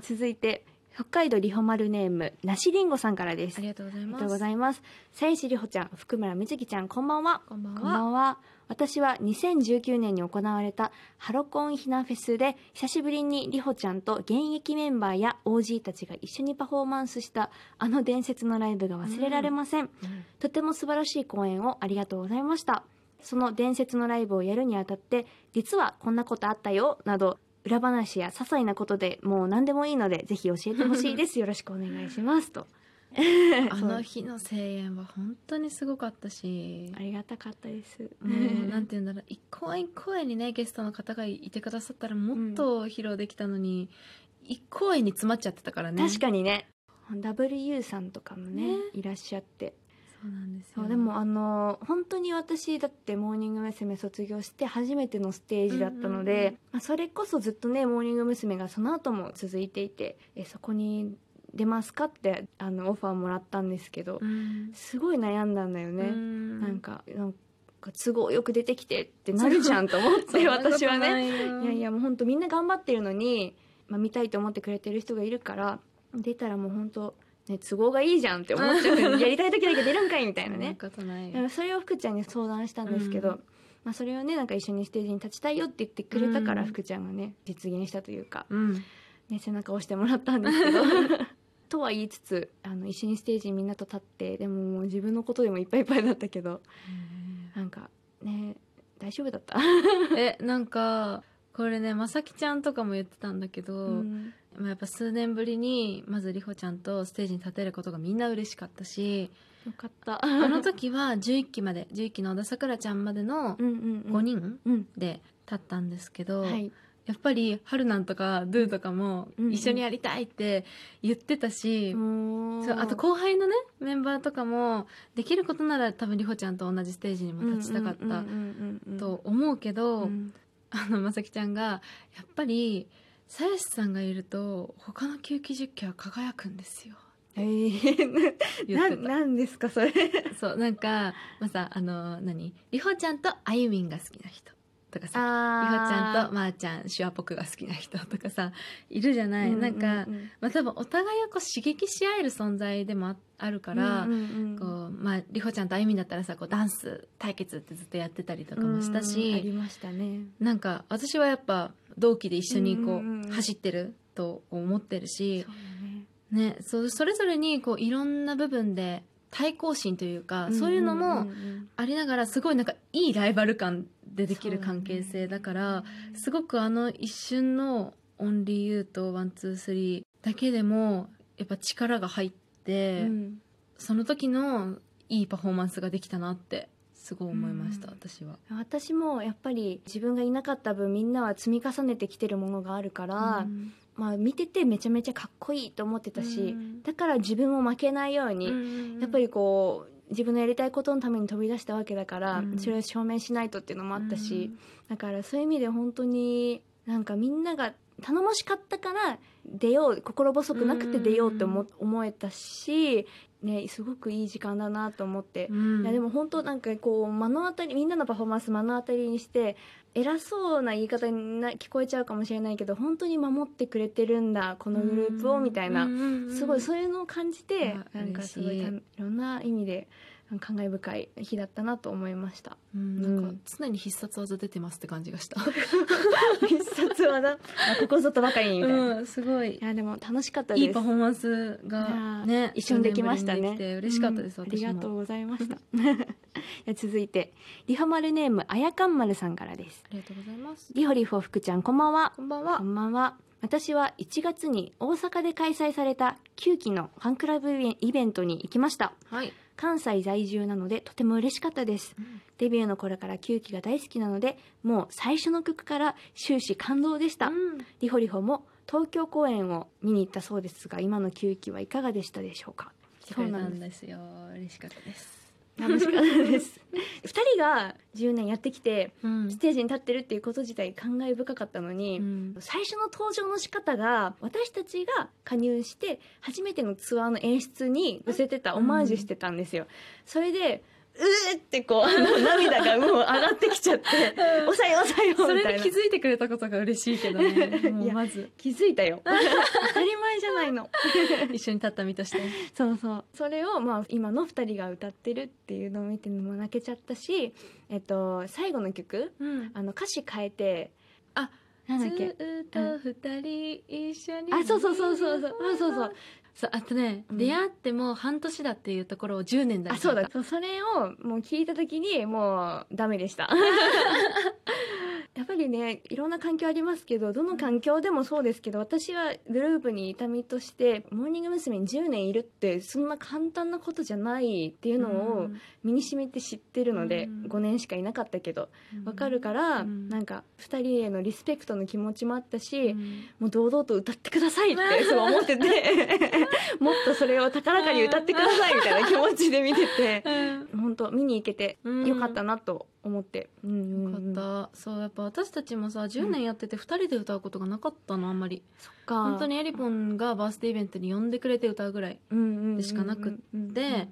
続いて北海道リホマルネームなしりんごさんからですありがとうございますありがとうございます。さゆしりほちゃん、福村みずきちゃん、こんばんは。こんばんはこんばんは。私は2019年に行われたハロコンひなフェスで久しぶりにりほちゃんと現役メンバーや OG たちが一緒にパフォーマンスしたあの伝説のライブが忘れられません。とても素晴らしい公演をありがとうございました。その伝説のライブをやるにあたって、実はこんなことあったよ、など、裏話や些細なことでもう何でもいいので、ぜひ教えてほしいです。よろしくお願いします。と。あの日の声援は本当にすごかったしありがたかったです。もうなんて言うんだろう一公演一公演にねゲストの方がいてくださったらもっと披露できたのに、一公演に詰まっちゃってたからね確かにね W さんとかもねねいらっしゃってそうなんですよ。そうでもあの本当に私だってモーニング娘。卒業して初めてのステージだったので、まあ、それこそずっとねモーニング娘。がその後も続いていてえそこに出ますかってあのオファーもらったんですけど、うん。すごい悩んだんだよね、うん。なんかなんか都合よく出てきてってなるじゃんと思って 私はね。ないやいやもう本当みんな頑張ってるのに、まあ、見たいと思ってくれてる人がいるから出たらもう本当ね都合がいいじゃんって思っちゃうやりたい時だけ出るんかいみたいなね。それを福ちゃんに相談したんですけど、うん。まあ、それをねなんか一緒にステージに立ちたいよって言ってくれたから、うん。福ちゃんがね実現したというか、うん。ね、背中を押してもらったんですけど とは言いつつあの一緒にステージにみんなと立ってでももう自分のことでもいっぱいいっぱいだったけどなんかね大丈夫だった、えなんかこれねまさきちゃんとかも言ってたんだけど、うんまあやっぱ数年ぶりにまずりほちゃんとステージに立てることがみんな嬉しかったしよかった。あの時は11期まで11期の小田さくらちゃんまでのうんうんうん。5人うん。で立ったんですけど、はい。やっぱり春なんとかドゥとかもうんうん。一緒にやりたいって言ってたし、もそうあと後輩のねメンバーとかもできることなら多分りほちゃんと同じステージにも立ちたかったと思うけど、うん。あのまさきちゃんがやっぱりさやしさんがいると他の吸気実況は輝くんですよ。えー、ななんですかそれ。そうなんかまあさあの何？りほちゃんとあゆみんが好きな人。とかさりほちゃんとまー、ちゃん手話っぽくが好きな人とかさいるじゃない、なんか、まあ、多分お互いをこう刺激し合える存在でもああるから、うんうんうん。こうまあ、りほちゃんとあゆみんだったらさこうダンス対決ってずっとやってたりとかもしたうんあし、りましたね。なんか私はやっぱ同期で一緒にこう,、走ってると思ってるしそう、だねね、そそれぞれにこういろんな部分で対抗心というか、そういうのもありながらすごいなんかいいライバル感でできる関係性だからすごくあの一瞬の「Only you と「One Two Three だけでもやっぱ力が入って、うん。その時のいいパフォーマンスができたなってすごい思いました、うん。私は。私もやっぱり自分がいなかった分みんなは積み重ねてきてるものがあるから、うん。まあ見ててめちゃめちゃかっこいいと思ってたし、うん。だから自分も負けないように、やっぱりこう自分のやりたいことのために飛び出したわけだから、うん。それを証明しないとっていうのもあったし、うん。だからそういう意味で本当になんかみんなが頼もしかったから出よう心細くなくて出ようって思,、思えたし、ね、すごくいい時間だなと思って、うん。いやでも本当なんかこう目の当たりみんなのパフォーマンス目の当たりにして偉そうな言い方にな聞こえちゃうかもしれないけど本当に守ってくれてるんだこのグループをみたいな、すごいそういうのを感じてあなんかすごいいろんな意味で感慨深い日だったなと思いました。うん。なんか常に必殺技出てますって感じがした。必殺技？あここぞとばかりにみたいな、いうん、すごい。やでも楽しかったです。いいパフォーマンスいがやね一緒にできましたね。嬉しかったです、うんありがとうございました。続いてリハマルネームあやかんまるさんからです。ありがとうございます。リホリフォ福ちゃんこんばんは。こんばんは。こんばんは。私は1月に大阪で開催された9期のファンクラブイベントに行きました。はい、関西在住なのでとても嬉しかったです。デビューの頃から9期が大好きなのでもう最初の曲から終始感動でした、うん。リホリホも東京公演を見に行ったそうですが今の9期はいかがでしたでしょうか？来てくれたんですよ。嬉しかったです楽しかったです2 人が10年やってきてうん。ステージに立ってるっていうこと自体感慨深かったのに、うん。最初の登場の仕方が私たちが加入して初めてのツアーの演出に寄せてたオマージュしてたんですよ、それでうーってこうあの涙がもう上がってきちゃって抑え抑えよそうみたいな。れに気づいてくれたことが嬉しいけどね。もいうやまず。気づいたよ。当たり前じゃないの。一緒に立った身として。そうそう。それをまあ今の2人が歌ってるっていうのを見ても泣けちゃったし、えっと、最後の曲うん。あの歌詞変えてあなんだっけ？ずっと二人一緒にあそうそうそうそうそう。あそうそうそうあとね、うん。出会っても半年だっていうところを10年だあそうだ。そうそれをもう聞いた時にもうダメでした ぱりねいろんな環境ありますけどどの環境でもそうですけど私はグループにいた身としてモーニング娘。に10年いるってそんな簡単なことじゃないっていうのを身に染みて知ってるので、うん。5年しかいなかったけどわかるから、なんか2人へのリスペクトの気持ちもあったし、もう堂々と歌ってくださいってそう思ってて もっとそれを高らかに歌ってくださいみたいな気持ちで見てて本当見に行けてよかったなと思って、うんうんうん。よかった。そうやっぱ私たちもさ10年やってて2人で歌うことがなかったのあんまり。そっか。本当にエリポンがバースデーイベントに呼んでくれて歌うぐらいでしかなくって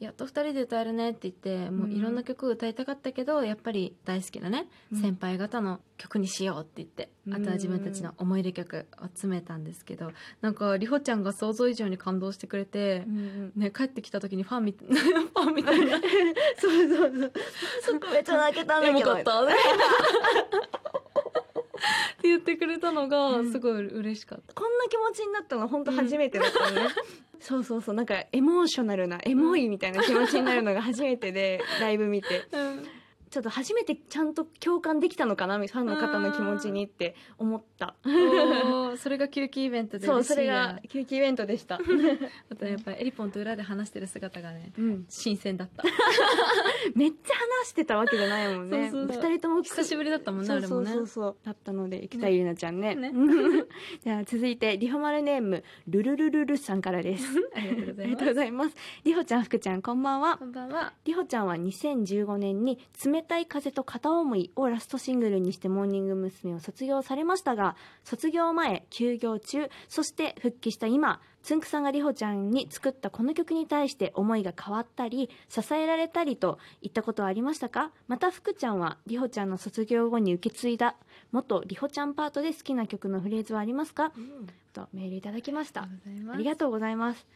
やっと2人で歌えるねって言ってもういろんな曲を歌いたかったけどやっぱり大好きなね、うん。先輩方の曲にしようって言って、うん。あとは自分たちの思い出曲を詰めたんですけどなんかりほちゃんが想像以上に感動してくれて、ね、帰ってきた時にファンみ ファンみたいな。そうそうそう。そこめっちゃ泣けたんだけど。よかったって言ってくれたのがすごい嬉しかった。こんな気持ちになったの本当初めてだったのね、そうそうそうなんかエモーショナルなエモいみたいな気持ちになるのが初めてでライブ見て。ちょっと初めてちゃんと共感できたのかなファンの方の気持ちにって思った。それが休憩イベントでそうそれが休憩イベントでした、あとやっぱりエリポンと裏で話してる姿がねうん、新鮮だった。めっちゃ話してたわけじゃないもんね。二人とも久しぶりだったもんねそうそうそうそう。だったので北井里奈ちゃんね。ね。じゃあ続いてリホマルネームルルルルルさんからで す。ありがとうございます。リホちゃん福ちゃんこんばんは。こんばんは。りほちゃんは2015年に「冷たい風と片思い」をラストシングルにしてモーニング娘。を卒業されましたが卒業前休業中そして復帰した今つんくさんがりほちゃんに作ったこの曲に対して思いが変わったり支えられたりといったことはありましたか？また福ちゃんはりほちゃんの卒業後に受け継いだ元りほちゃんパートで好きな曲のフレーズはありますか？とメールいただきました。ありがとうございます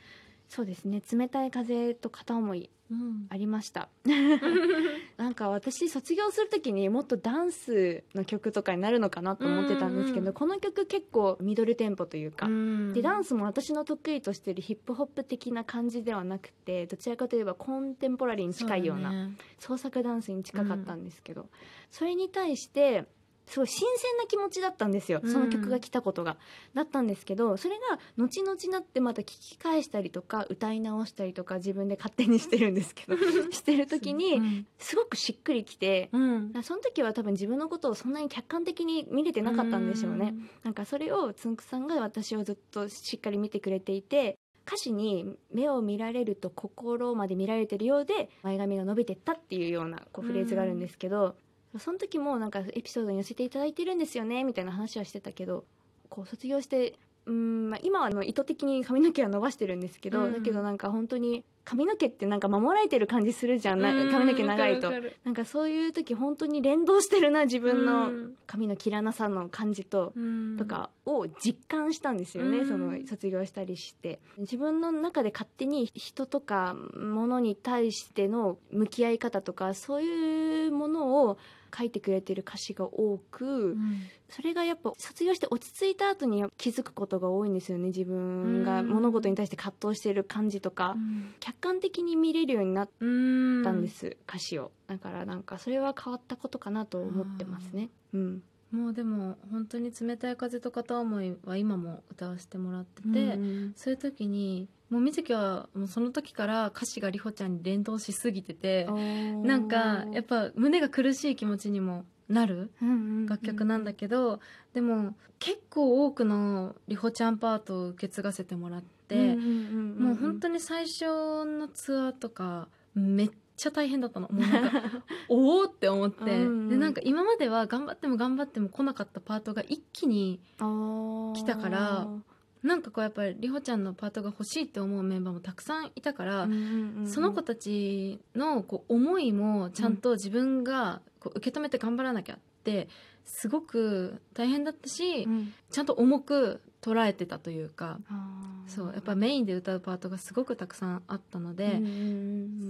そうですね。冷たい風と片思いうん。ありました。なんか私卒業する時にもっとダンスの曲とかになるのかなと思ってたんですけど、うんうんこの曲結構ミドルテンポというか、でダンススも私の得意としてるヒップホップ的な感じではなくてどちらかといえばコンテンポラリーに近いような創作ダンスに近かったんですけど、それに対してすごい新鮮な気持ちだったんですよ、うんその曲が来たことが。だったんですけどそれが後々になってまた聞き返したりとか歌い直したりとか自分で勝手にしてるんですけど してる時にすごくしっくりきて。うんその時は多分自分のことをそんなに客観的に見れてなかったんでしょうね。なんかそれをつんくさんが私をずっとしっかり見てくれていて歌詞に「目を見られると心まで見られてるようで前髪が伸びてった」っていうようなこうフレーズがあるんですけど、その時もなんかエピソードに寄せていただいてるんですよねみたいな話はしてたけどこう卒業してうん、まあ、今はあの意図的に髪の毛は伸ばしてるんですけど、うん。だけどなんか本当に髪の毛ってなんか守られてる感じするじゃん、な髪の毛長いと。なんかそういう時本当に連動してるな自分の髪の切らなさの感じと、とかを実感したんですよね、うん。その卒業したりして。自分の中で勝手に人とか物に対しての向き合い方とかそういうものを書いてくれてる歌詞が多く、それがやっぱ卒業して落ち着いた後に気づくことが多いんですよね自分が物事に対して葛藤してる感じとか、客観的に見れるようになったんです、歌詞を。だからなんかそれは変わったことかなと思ってますね。うん。もうでも本当に冷たい風と片思いは今も歌わせてもらってて、うんそういう時にもう水木はもうその時から歌詞がりほちゃんに連動しすぎててなんかやっぱ胸が苦しい気持ちにもなる楽曲なんだけど、でも結構多くのりほちゃんパートを受け継がせてもらって、もう本当に最初のツアーとかめっちゃ大変だったの。もうなんかおおって思って、うんでなんか今までは頑張っても頑張っても来なかったパートが一気に来来たからなんかこうやっぱりりほちゃんのパートが欲しいって思うメンバーもたくさんいたから、その子たちのこう思いもちゃんと自分がこう受け止めて頑張らなきゃってすごく大変だったし、うん。ちゃんと重く捉えてたというかそうやっぱメインで歌うパートがすごくたくさんあったので、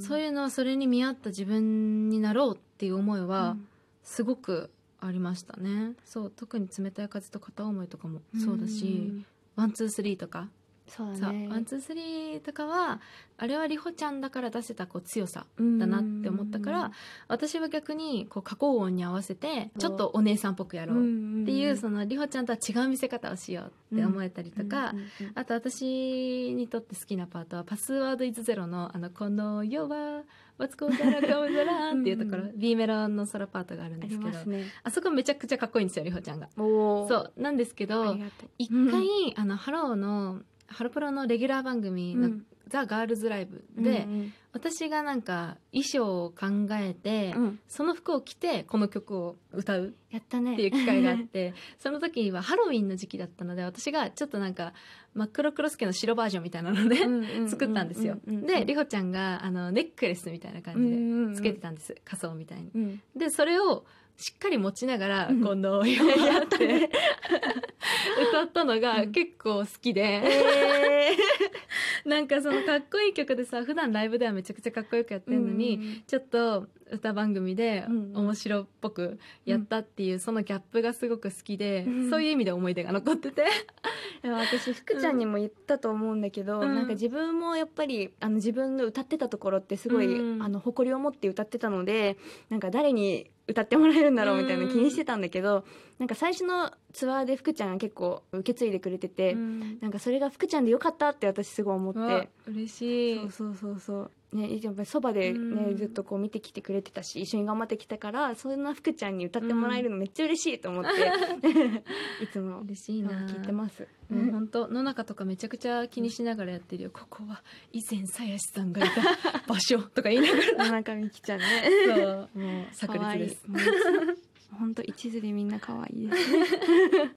そういうのはそれに見合った自分になろうっていう思いはうんすごくありましたね。そう特に冷たい風と片思いとかもそうだし、ん One Two Three とかさそうだね。 One Two Three とかはあれはりほちゃんだから出せたこう強さだだなって思ったから私は逆にこう加工音に合わせてちょっとお姉さんっぽくやろうっていうそのりほちゃんとは違う見せ方をしようって思えたりとか、あと私にとって好きなパートは「パスワードイズゼロのあのこの世はマツコザラカオザランっていうところ。うん B メロのソロパートがあるんですけどね。あそこめちゃくちゃかっこいいんですよりほちゃんが。そう。なんですけあど一回、あのハローのハロプロのレギュラー番組のうん「ザ・ガールズライブで、うん私がなんか衣装を考えて、うん。うんその服を着てこの曲を歌うやったね。っていう機会があって その時はハロウィンの時期だったので私がちょっとなんか真っ黒クロスケの白バージョンみたいなので、作ったんですよ。でりほちゃんがあのネックレスみたいな感じでつけてたんです、仮装みたいに。うん。でそれをしっかり持ちながら「うん。この世は」って 歌ったのが結構好きで、え なんかそのかっこいい曲でさ普段ライブではめちゃくちゃかっこよくやってるのに、ちょっと歌番組でうんうん。面白っぽくやったっていう、そのギャップがすごく好きで、うん。そういう意味で思い出が残ってて。私福ちゃんにも言ったと思うんだけど、うん。なんか自分もやっぱりあの自分の歌ってたところってすごい、うん。あの誇りを持って歌ってたのでなんか誰に歌ってもらえるんだろうみたいなうん気にしてたんだけど、なんか最初のツアーで福ちゃんが結構受け継いでくれてて、うん。なんかそれが福ちゃんでよかったって私すごい思って。嬉しい。そうそうそうそう。ねやっぱりそばでね、うん。ずっとこう見てきてくれてたし一緒に頑張ってきたからそんな福ちゃんに歌ってもらえるのめっちゃ嬉しいと思って、いつも。嬉しいな。聞いてます。もう本当野中とかめちゃくちゃ気にしながらやってるよ、ここは以前鞘師さんがいた 場所とか言いながら。野中美希ちゃんね。そう。もう炸裂です。本当一途でみんな可愛いですね。